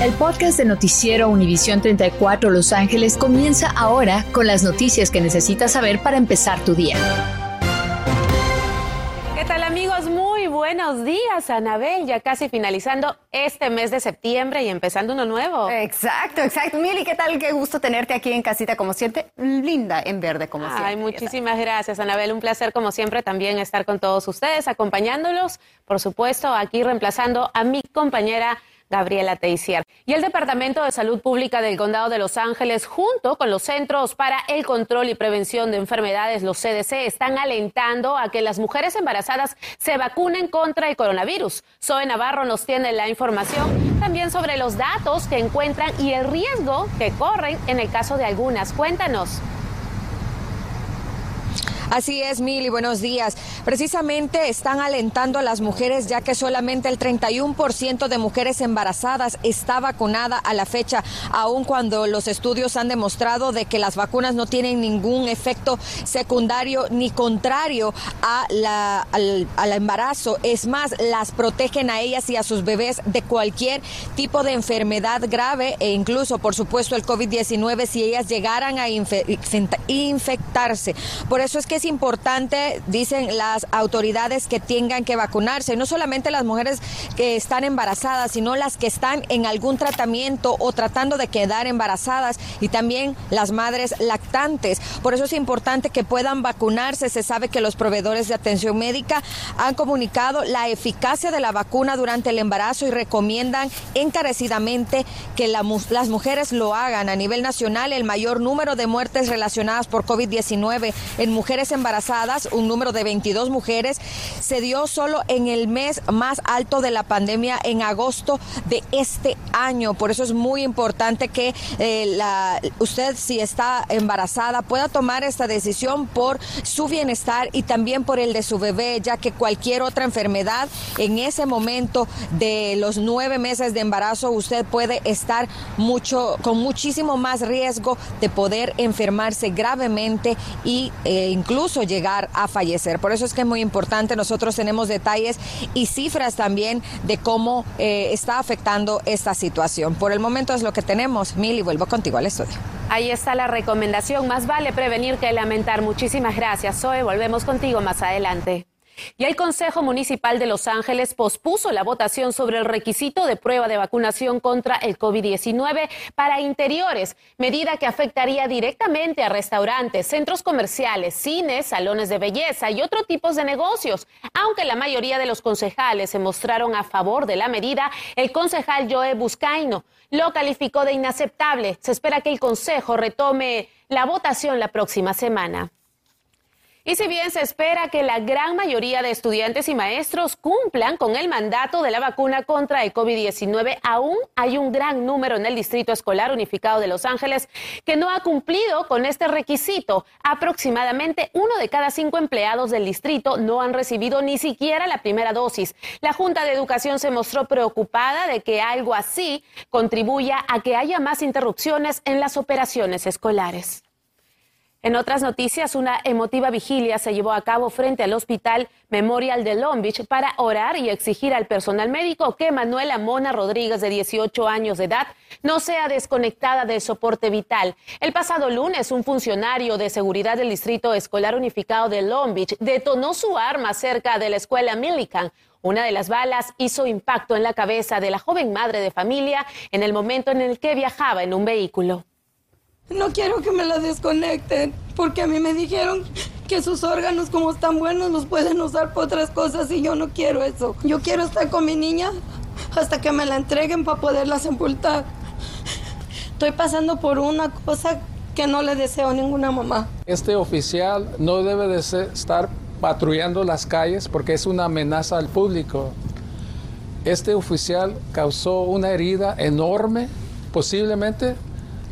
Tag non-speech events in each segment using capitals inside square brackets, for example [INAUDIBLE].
El podcast de Noticiero Univisión 34 Los Ángeles comienza ahora con las noticias que necesitas saber para empezar tu día. ¿Qué tal amigos? Muy buenos días, Anabel. Ya casi finalizando este mes de septiembre y empezando uno nuevo. Exacto, exacto. Mili, ¿qué tal? Qué gusto tenerte aquí en casita como siempre. Linda en verde como siempre. Ay, muchísimas gracias, Anabel. Un placer como siempre también estar con todos ustedes, acompañándolos, por supuesto, aquí reemplazando a mi compañera Gabriela Teisier. Y el Departamento de Salud Pública del Condado de Los Ángeles, junto con los Centros para el Control y Prevención de Enfermedades, los CDC, están alentando a que las mujeres embarazadas se vacunen contra el coronavirus. Zoe Navarro nos tiene la información también sobre los datos que encuentran y el riesgo que corren en el caso de algunas. Cuéntanos. Así es, Mili, buenos días. Precisamente están alentando a las mujeres ya que solamente el 31% de mujeres embarazadas está vacunada a la fecha, aun cuando los estudios han demostrado de que las vacunas no tienen ningún efecto secundario ni contrario a la, al, al embarazo. Es más, las protegen a ellas y a sus bebés de cualquier tipo de enfermedad grave e incluso, por supuesto, el COVID-19 si ellas llegaran a infectarse. Por eso es que es importante, dicen las autoridades, que tengan que vacunarse. No solamente las mujeres que están embarazadas, sino las que están en algún tratamiento o tratando de quedar embarazadas y también las madres lactantes. Por eso es importante que puedan vacunarse. Se sabe que los proveedores de atención médica han comunicado la eficacia de la vacuna durante el embarazo y recomiendan encarecidamente que la, las mujeres lo hagan. A nivel nacional, el mayor número de muertes relacionadas por COVID-19 en mujeres embarazadas, un número de 22 mujeres, se dio solo en el mes más alto de la pandemia en agosto de este año. Por eso es muy importante que eh, usted, si está embarazada, pueda tomar esta decisión por su bienestar y también por el de su bebé, ya que cualquier otra enfermedad en ese momento de los nueve meses de embarazo, usted puede estar mucho, con muchísimo más riesgo de poder enfermarse gravemente e eh, incluso llegar a fallecer. Por eso es que es muy importante, nosotros tenemos detalles y cifras también de cómo eh, está afectando esta situación. Por el momento es lo que tenemos. Mil vuelvo contigo al estudio. Ahí está la recomendación. Más vale prevenir que lamentar. Muchísimas gracias, Zoe. Volvemos contigo más adelante. Y el Consejo Municipal de Los Ángeles pospuso la votación sobre el requisito de prueba de vacunación contra el COVID-19 para interiores, medida que afectaría directamente a restaurantes, centros comerciales, cines, salones de belleza y otros tipos de negocios. Aunque la mayoría de los concejales se mostraron a favor de la medida, el concejal Joe Buscaino lo calificó de inaceptable. Se espera que el Consejo retome la votación la próxima semana. Y si bien se espera que la gran mayoría de estudiantes y maestros cumplan con el mandato de la vacuna contra el COVID-19, aún hay un gran número en el Distrito Escolar Unificado de Los Ángeles que no ha cumplido con este requisito. Aproximadamente uno de cada cinco empleados del distrito no han recibido ni siquiera la primera dosis. La Junta de Educación se mostró preocupada de que algo así contribuya a que haya más interrupciones en las operaciones escolares. En otras noticias, una emotiva vigilia se llevó a cabo frente al Hospital Memorial de Long Beach para orar y exigir al personal médico que Manuela Mona Rodríguez, de 18 años de edad, no sea desconectada del soporte vital. El pasado lunes, un funcionario de seguridad del Distrito Escolar Unificado de Long Beach detonó su arma cerca de la escuela Millikan. Una de las balas hizo impacto en la cabeza de la joven madre de familia en el momento en el que viajaba en un vehículo. No quiero que me la desconecten, porque a mí me dijeron que sus órganos como están buenos los pueden usar para otras cosas y yo no quiero eso. Yo quiero estar con mi niña hasta que me la entreguen para poderla sepultar. Estoy pasando por una cosa que no le deseo a ninguna mamá. Este oficial no debe de estar patrullando las calles porque es una amenaza al público. Este oficial causó una herida enorme, posiblemente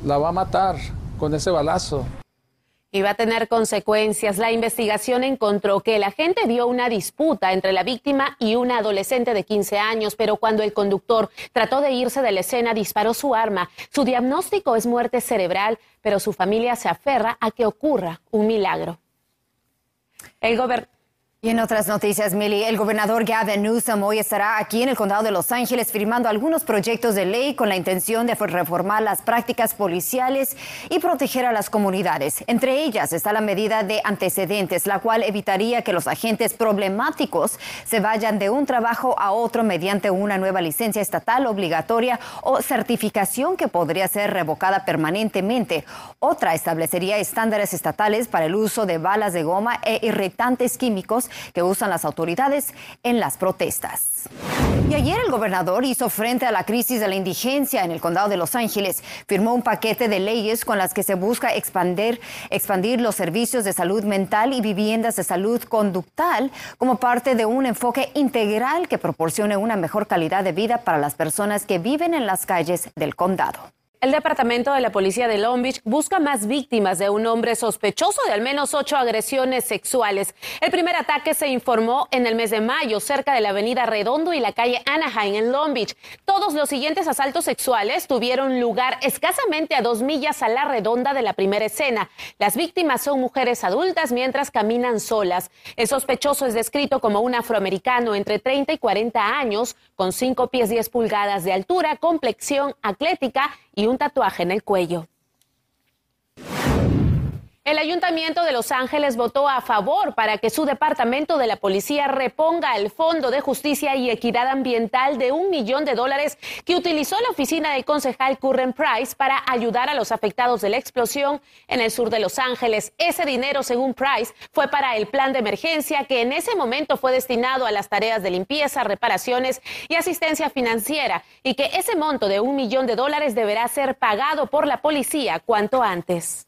la va a matar con ese balazo. Y va a tener consecuencias. La investigación encontró que el agente dio una disputa entre la víctima y una adolescente de 15 años, pero cuando el conductor trató de irse de la escena, disparó su arma. Su diagnóstico es muerte cerebral, pero su familia se aferra a que ocurra un milagro. El gobernador Y en otras noticias, Millie, el gobernador Gavin Newsom hoy estará aquí en el condado de Los Ángeles firmando algunos proyectos de ley con la intención de reformar las prácticas policiales y proteger a las comunidades. Entre ellas está la medida de antecedentes, la cual evitaría que los agentes problemáticos se vayan de un trabajo a otro mediante una nueva licencia estatal obligatoria o certificación que podría ser revocada permanentemente. Otra establecería estándares estatales para el uso de balas de goma e irritantes químicos que usan las autoridades en las protestas. Y ayer el gobernador hizo frente a la crisis de la indigencia en el condado de Los Ángeles. Firmó un paquete de leyes con las que se busca expandir, expandir los servicios de salud mental y viviendas de salud conductal como parte de un enfoque integral que proporcione una mejor calidad de vida para las personas que viven en las calles del condado. El Departamento de la Policía de Long Beach busca más víctimas de un hombre sospechoso de al menos ocho agresiones sexuales. El primer ataque se informó en el mes de mayo cerca de la avenida Redondo y la calle Anaheim en Long Beach. Todos los siguientes asaltos sexuales tuvieron lugar escasamente a dos millas a la redonda de la primera escena. Las víctimas son mujeres adultas mientras caminan solas. El sospechoso es descrito como un afroamericano entre 30 y 40 años, con 5 pies 10 pulgadas de altura, complexión atlética y un tatuaje en el cuello. El Ayuntamiento de Los Ángeles votó a favor para que su departamento de la policía reponga el Fondo de Justicia y Equidad Ambiental de un millón de dólares que utilizó la oficina del concejal Curren Price para ayudar a los afectados de la explosión en el sur de Los Ángeles. Ese dinero, según Price, fue para el plan de emergencia que en ese momento fue destinado a las tareas de limpieza, reparaciones y asistencia financiera y que ese monto de un millón de dólares deberá ser pagado por la policía cuanto antes.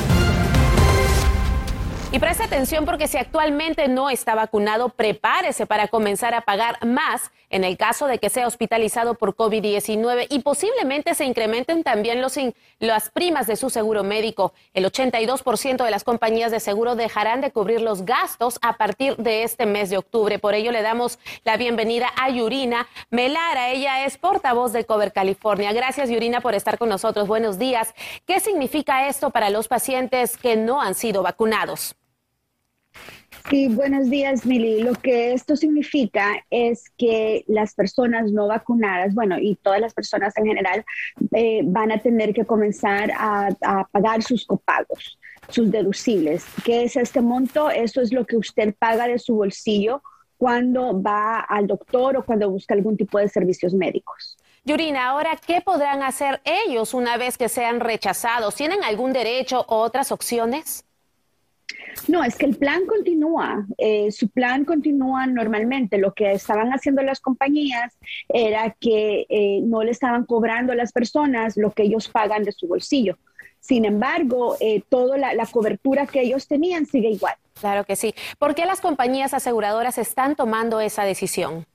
Y preste atención porque si actualmente no está vacunado, prepárese para comenzar a pagar más en el caso de que sea hospitalizado por COVID-19 y posiblemente se incrementen también los las primas de su seguro médico. El 82% de las compañías de seguro dejarán de cubrir los gastos a partir de este mes de octubre. Por ello le damos la bienvenida a Yurina Melara. Ella es portavoz de Cover California. Gracias Yurina por estar con nosotros. Buenos días. ¿Qué significa esto para los pacientes que no han sido vacunados? Sí, buenos días, Mili. Lo que esto significa es que las personas no vacunadas, bueno, y todas las personas en general, eh, van a tener que comenzar a, a, pagar sus copagos, sus deducibles. ¿Qué es este monto? Eso es lo que usted paga de su bolsillo cuando va al doctor o cuando busca algún tipo de servicios médicos. Yurina, ahora, ¿qué podrán hacer ellos una vez que sean rechazados? ¿Tienen algún derecho o otras opciones? No, es que el plan continúa, eh, su plan continúa normalmente. Lo que estaban haciendo las compañías era que eh, no le estaban cobrando a las personas lo que ellos pagan de su bolsillo. Sin embargo, eh, toda la, la cobertura que ellos tenían sigue igual. Claro que sí. ¿Por qué las compañías aseguradoras están tomando esa decisión?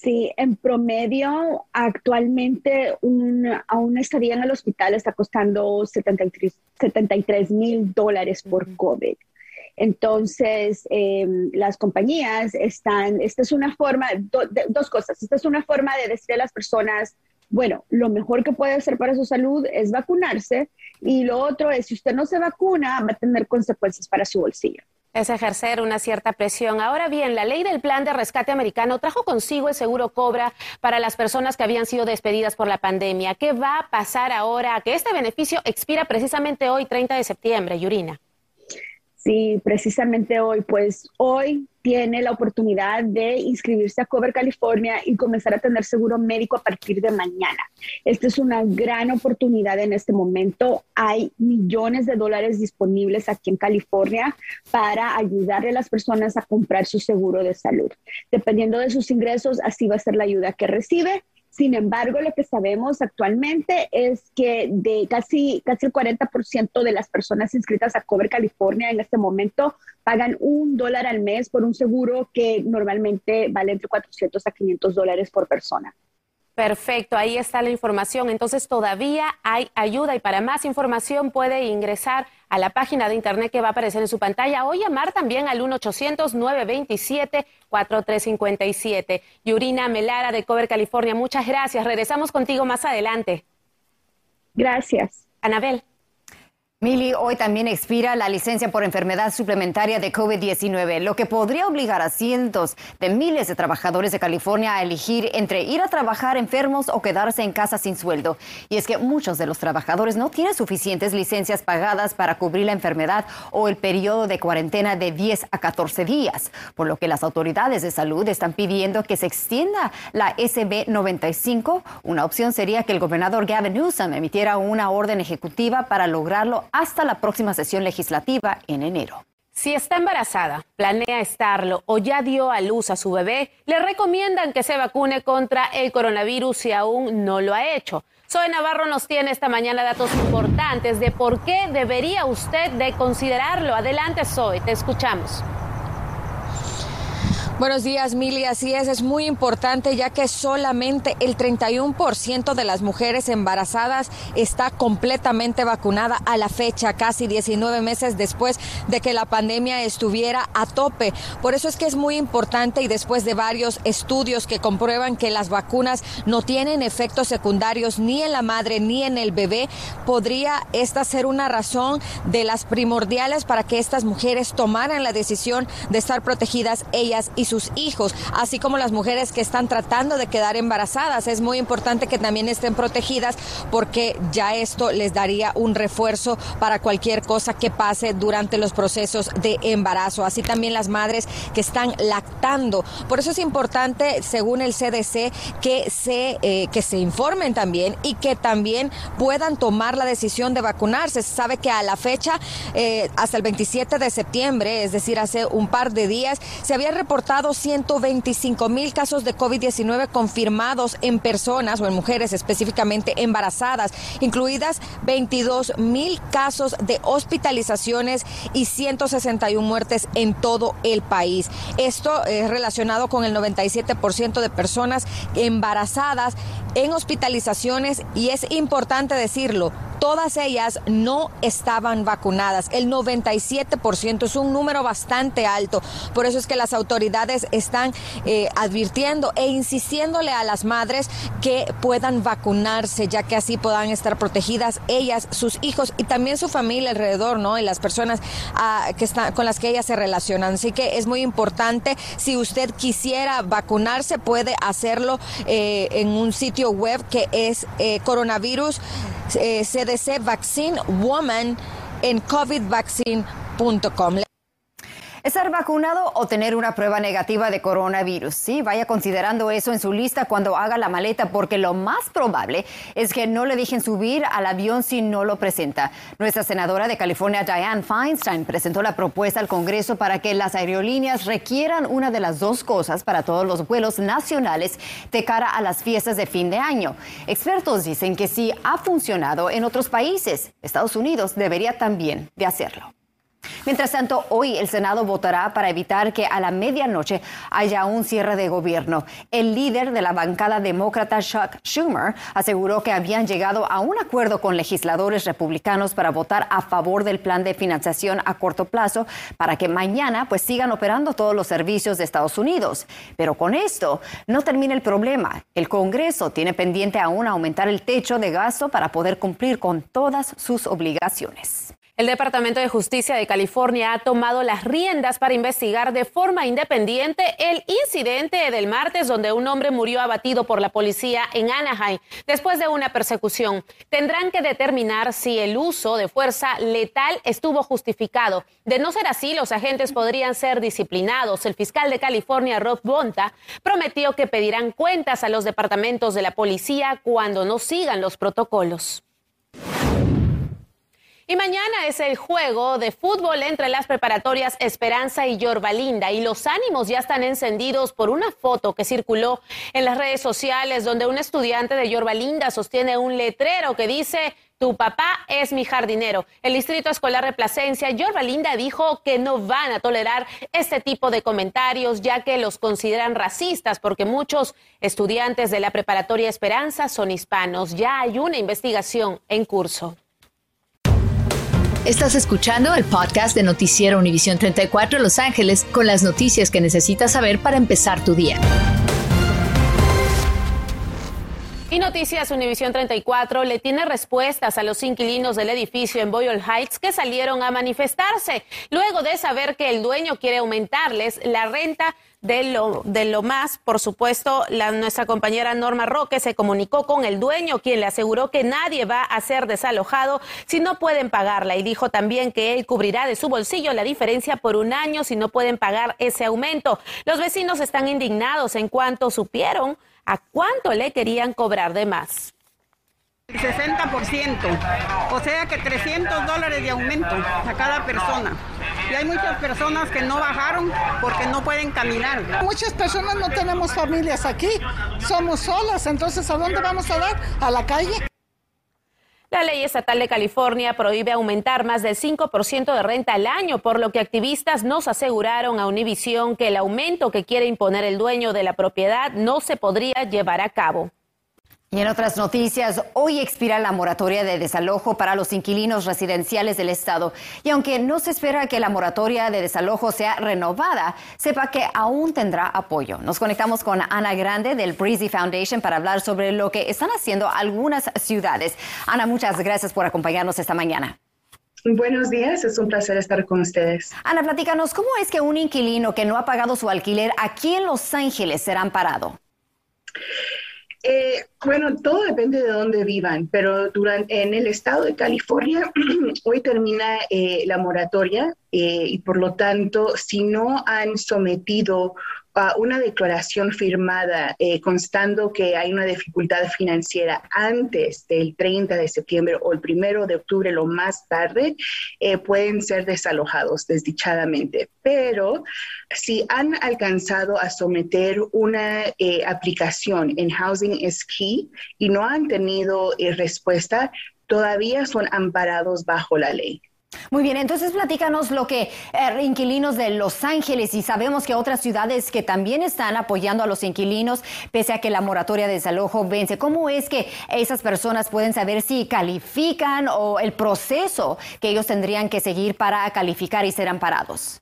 Sí, en promedio, actualmente un, a una estadía en el hospital está costando 73 mil dólares por COVID. Entonces, em, las compañías están, esta es una forma, dos cosas, esta es una forma de decir a las personas, bueno, lo mejor que puede hacer para su salud es vacunarse y lo otro es, si usted no se vacuna, va a tener consecuencias para su bolsillo es ejercer una cierta presión. Ahora bien, la ley del plan de rescate americano trajo consigo el seguro Cobra para las personas que habían sido despedidas por la pandemia. ¿Qué va a pasar ahora que este beneficio expira precisamente hoy, 30 de septiembre, Yurina? Sí, precisamente hoy, pues hoy tiene la oportunidad de inscribirse a Cover California y comenzar a tener seguro médico a partir de mañana. Esta es una gran oportunidad en este momento. Hay millones de dólares disponibles aquí en California para ayudarle a las personas a comprar su seguro de salud. Dependiendo de sus ingresos, así va a ser la ayuda que recibe sin embargo, lo que sabemos actualmente es que de casi, casi el 40% de las personas inscritas a Cover California en este momento pagan un dólar al mes por un seguro que normalmente vale entre 400 a 500 dólares por persona. Perfecto, ahí está la información. Entonces todavía hay ayuda y para más información puede ingresar a la página de internet que va a aparecer en su pantalla o llamar también al 1-800-927-4357. Yurina Melara de Cover California, muchas gracias. Regresamos contigo más adelante. Gracias. Anabel. Mili, hoy también expira la licencia por enfermedad suplementaria de COVID-19, lo que podría obligar a cientos de miles de trabajadores de California a elegir entre ir a trabajar enfermos o quedarse en casa sin sueldo. Y es que muchos de los trabajadores no tienen suficientes licencias pagadas para cubrir la enfermedad o el periodo de cuarentena de 10 a 14 días, por lo que las autoridades de salud están pidiendo que se extienda la SB 95. Una opción sería que el gobernador Gavin Newsom emitiera una orden ejecutiva para lograrlo hasta la próxima sesión legislativa en enero. Si está embarazada, planea estarlo o ya dio a luz a su bebé, le recomiendan que se vacune contra el coronavirus si aún no lo ha hecho. Zoe Navarro nos tiene esta mañana datos importantes de por qué debería usted de considerarlo. Adelante, Zoe, te escuchamos. Buenos días, Mili. Así es, es muy importante ya que solamente el 31% de las mujeres embarazadas está completamente vacunada a la fecha, casi 19 meses después de que la pandemia estuviera a tope. Por eso es que es muy importante y después de varios estudios que comprueban que las vacunas no tienen efectos secundarios ni en la madre ni en el bebé, podría esta ser una razón de las primordiales para que estas mujeres tomaran la decisión de estar protegidas ellas y sus hijos, así como las mujeres que están tratando de quedar embarazadas. Es muy importante que también estén protegidas porque ya esto les daría un refuerzo para cualquier cosa que pase durante los procesos de embarazo. Así también las madres que están lactando. Por eso es importante, según el CDC, que se, eh, que se informen también y que también puedan tomar la decisión de vacunarse. Se sabe que a la fecha, eh, hasta el 27 de septiembre, es decir, hace un par de días, se había reportado 125 mil casos de COVID-19 confirmados en personas o en mujeres específicamente embarazadas, incluidas 22 mil casos de hospitalizaciones y 161 muertes en todo el país. Esto es relacionado con el 97% de personas embarazadas en hospitalizaciones y es importante decirlo, todas ellas no estaban vacunadas. El 97% es un número bastante alto. Por eso es que las autoridades están eh, advirtiendo e insistiéndole a las madres que puedan vacunarse, ya que así puedan estar protegidas ellas, sus hijos y también su familia alrededor, ¿no? Y las personas ah, que con las que ellas se relacionan. Así que es muy importante, si usted quisiera vacunarse, puede hacerlo eh, en un sitio web que es eh, coronavirus Woman en covidvaccine.com. Estar vacunado o tener una prueba negativa de coronavirus. Sí, vaya considerando eso en su lista cuando haga la maleta, porque lo más probable es que no le dejen subir al avión si no lo presenta. Nuestra senadora de California, Diane Feinstein, presentó la propuesta al Congreso para que las aerolíneas requieran una de las dos cosas para todos los vuelos nacionales de cara a las fiestas de fin de año. Expertos dicen que sí ha funcionado en otros países. Estados Unidos debería también de hacerlo. Mientras tanto, hoy el Senado votará para evitar que a la medianoche haya un cierre de gobierno. El líder de la bancada demócrata, Chuck Schumer, aseguró que habían llegado a un acuerdo con legisladores republicanos para votar a favor del plan de financiación a corto plazo para que mañana pues sigan operando todos los servicios de Estados Unidos. Pero con esto no termina el problema. El Congreso tiene pendiente aún aumentar el techo de gasto para poder cumplir con todas sus obligaciones. El Departamento de Justicia de California ha tomado las riendas para investigar de forma independiente el incidente del martes donde un hombre murió abatido por la policía en Anaheim después de una persecución. Tendrán que determinar si el uso de fuerza letal estuvo justificado. De no ser así, los agentes podrían ser disciplinados. El fiscal de California, Rob Bonta, prometió que pedirán cuentas a los departamentos de la policía cuando no sigan los protocolos. Y mañana es el juego de fútbol entre las preparatorias Esperanza y Yorbalinda y los ánimos ya están encendidos por una foto que circuló en las redes sociales donde un estudiante de Yorbalinda sostiene un letrero que dice Tu papá es mi jardinero. El Distrito Escolar de Plasencia, Yorba Linda, dijo que no van a tolerar este tipo de comentarios, ya que los consideran racistas, porque muchos estudiantes de la preparatoria Esperanza son hispanos. Ya hay una investigación en curso. Estás escuchando el podcast de Noticiero Univisión 34 Los Ángeles con las noticias que necesitas saber para empezar tu día. Y Noticias Univisión 34 le tiene respuestas a los inquilinos del edificio en Boyle Heights que salieron a manifestarse luego de saber que el dueño quiere aumentarles la renta de lo, de lo más. Por supuesto, la, nuestra compañera Norma Roque se comunicó con el dueño, quien le aseguró que nadie va a ser desalojado si no pueden pagarla y dijo también que él cubrirá de su bolsillo la diferencia por un año si no pueden pagar ese aumento. Los vecinos están indignados en cuanto supieron a cuánto le querían cobrar de más. El 60%, o sea que 300 dólares de aumento a cada persona. Y hay muchas personas que no bajaron porque no pueden caminar. Muchas personas no tenemos familias aquí, somos solas, entonces ¿a dónde vamos a dar? ¿A la calle? La ley estatal de California prohíbe aumentar más del 5% de renta al año, por lo que activistas nos aseguraron a Univision que el aumento que quiere imponer el dueño de la propiedad no se podría llevar a cabo. Y en otras noticias, hoy expira la moratoria de desalojo para los inquilinos residenciales del Estado. Y aunque no se espera que la moratoria de desalojo sea renovada, sepa que aún tendrá apoyo. Nos conectamos con Ana Grande del Breezy Foundation para hablar sobre lo que están haciendo algunas ciudades. Ana, muchas gracias por acompañarnos esta mañana. Buenos días, es un placer estar con ustedes. Ana, platícanos, ¿cómo es que un inquilino que no ha pagado su alquiler aquí en Los Ángeles será amparado? Eh, bueno, todo depende de dónde vivan, pero durante, en el estado de California [CLEARS THROAT] hoy termina eh, la moratoria eh, y por lo tanto, si no han sometido una declaración firmada eh, constando que hay una dificultad financiera antes del 30 de septiembre o el primero de octubre, lo más tarde, eh, pueden ser desalojados desdichadamente. Pero si han alcanzado a someter una eh, aplicación en Housing is Key y no han tenido respuesta, todavía son amparados bajo la ley. Muy bien, entonces platícanos lo que eh, inquilinos de Los Ángeles y sabemos que otras ciudades que también están apoyando a los inquilinos pese a que la moratoria de desalojo vence. ¿Cómo es que esas personas pueden saber si califican o el proceso que ellos tendrían que seguir para calificar y ser amparados?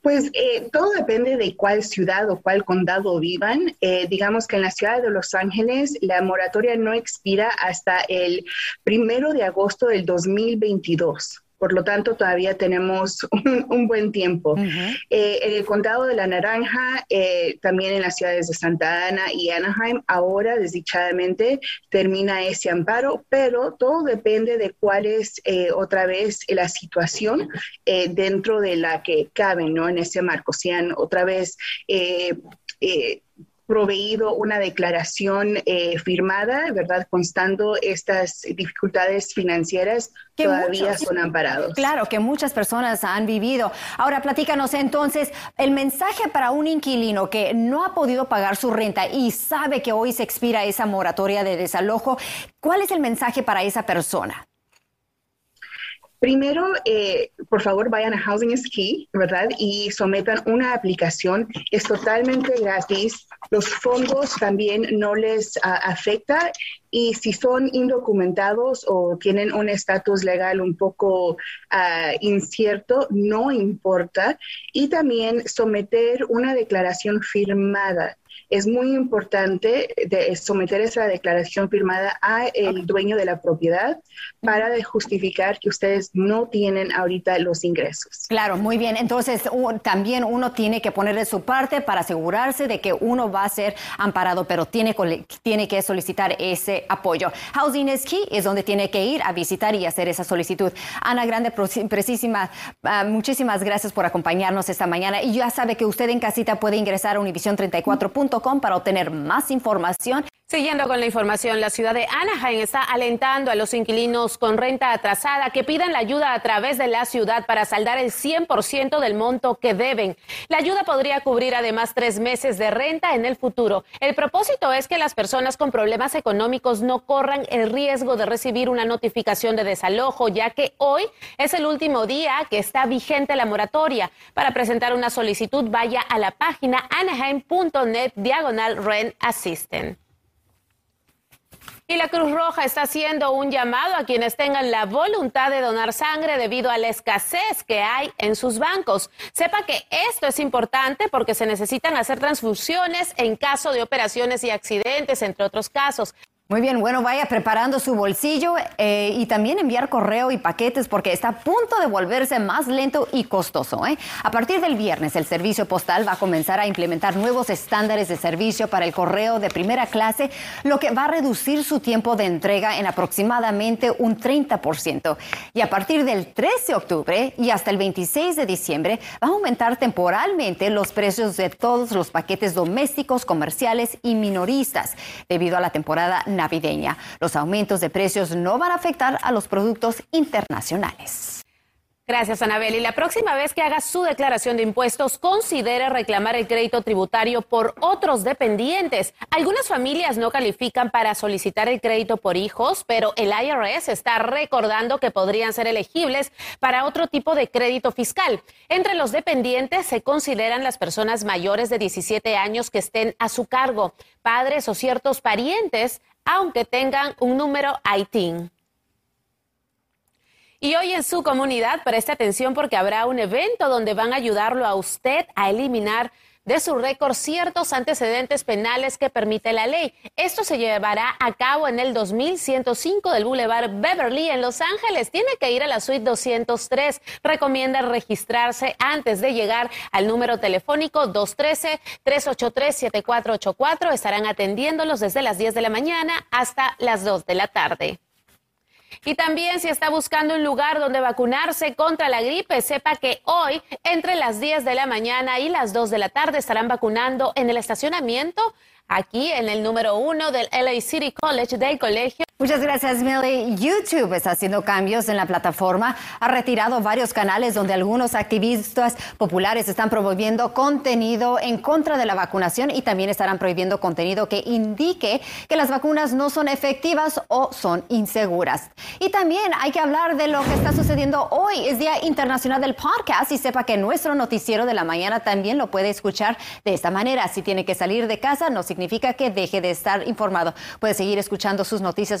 Pues eh, todo depende de cuál ciudad o cuál condado vivan. Eh, digamos que en la ciudad de Los Ángeles la moratoria no expira hasta el primero de agosto del 2022 por lo tanto todavía tenemos [LAUGHS] un, buen tiempo. Eh, en el condado de La Naranja, eh, también en las ciudades de Santa Ana y Anaheim, ahora desdichadamente termina ese amparo, pero todo depende de cuál es eh, otra vez la situación dentro de la que caben, ¿no? En ese marco, sean otra vez proveído una declaración eh, firmada, ¿verdad? Constando estas dificultades financieras, todavía son amparados. Claro, que muchas personas han vivido. Ahora, platícanos entonces, el mensaje para un inquilino que no ha podido pagar su renta y sabe que hoy se expira esa moratoria de desalojo, ¿cuál es el mensaje para esa persona? Primero, eh, por favor, vayan a Housing is Key, ¿verdad? Y sometan una aplicación. Es totalmente gratis. Los fondos también no les uh, afecta. Y si son indocumentados o tienen un estatus legal un poco uh, incierto, no importa. Y también someter una declaración firmada es muy importante de someter esa declaración firmada a el dueño de la propiedad para justificar que ustedes no tienen ahorita los ingresos. Claro, muy bien. Entonces, también uno tiene que poner de su parte para asegurarse de que uno va a ser amparado, pero tiene, tiene que solicitar ese apoyo. Housing is Key es donde tiene que ir a visitar y hacer esa solicitud. Ana Grande, precisísima, ah, muchísimas gracias por acompañarnos esta mañana. Y ya sabe que usted en casita puede ingresar a univision34.com para obtener más información Siguiendo con la información, la ciudad de Anaheim está alentando a los inquilinos con renta atrasada que pidan la ayuda a través de la ciudad para saldar el 100% del monto que deben. La ayuda podría cubrir además tres meses de renta en el futuro. El propósito es que las personas con problemas económicos no corran el riesgo de recibir una notificación de desalojo, ya que hoy es el último día que está vigente la moratoria. Para presentar una solicitud, vaya a la página anaheim.net diagonal rent assistant. Y la Cruz Roja está haciendo un llamado a quienes tengan la voluntad de donar sangre debido a la escasez que hay en sus bancos. Sepa que esto es importante porque se necesitan hacer transfusiones en caso de operaciones y accidentes, entre otros casos. Muy bien, bueno, vaya preparando su bolsillo eh, y también enviar correo y paquetes porque está a punto de volverse más lento y costoso. ¿eh? A partir del viernes, el servicio postal va a comenzar a implementar nuevos estándares de servicio para el correo de primera clase, lo que va a reducir su tiempo de entrega en aproximadamente un 30%. Y a partir del 13 de octubre y hasta el 26 de diciembre, va a aumentar temporalmente los precios de todos los paquetes domésticos, comerciales y minoristas debido a la temporada. Los aumentos de precios no van a afectar a los productos internacionales. Gracias, Anabel. Y la próxima vez que haga su declaración de impuestos, considere reclamar el crédito tributario por otros dependientes. Algunas familias no califican para solicitar el crédito por hijos, pero el IRS está recordando que podrían ser elegibles para otro tipo de crédito fiscal. Entre los dependientes se consideran las personas mayores de 17 años que estén a su cargo, padres o ciertos parientes, aunque tengan un número ITIN. Y hoy en su comunidad preste atención porque habrá un evento donde van a ayudarlo a usted a eliminar de su récord ciertos antecedentes penales que permite la ley. Esto se llevará a cabo en el 2105 del Boulevard Beverly en Los Ángeles. Tiene que ir a la suite 203. Recomienda registrarse antes de llegar al número telefónico 213-383-7484. Estarán atendiéndolos desde las 10 de la mañana hasta las 2 de la tarde. Y también si está buscando un lugar donde vacunarse contra la gripe, sepa que hoy entre las 10 de la mañana y las 2 de la tarde estarán vacunando en el estacionamiento aquí en el número uno del LA City College del colegio. Muchas gracias, Millie. YouTube está haciendo cambios en la plataforma. Ha retirado varios canales donde algunos activistas populares están promoviendo contenido en contra de la vacunación y también estarán prohibiendo contenido que indique que las vacunas no son efectivas o son inseguras. Y también hay que hablar de lo que está sucediendo hoy. Es Día Internacional del Podcast y sepa que nuestro noticiero de la mañana también lo puede escuchar de esta manera. Si tiene que salir de casa, no significa que deje de estar informado. Puede seguir escuchando sus noticias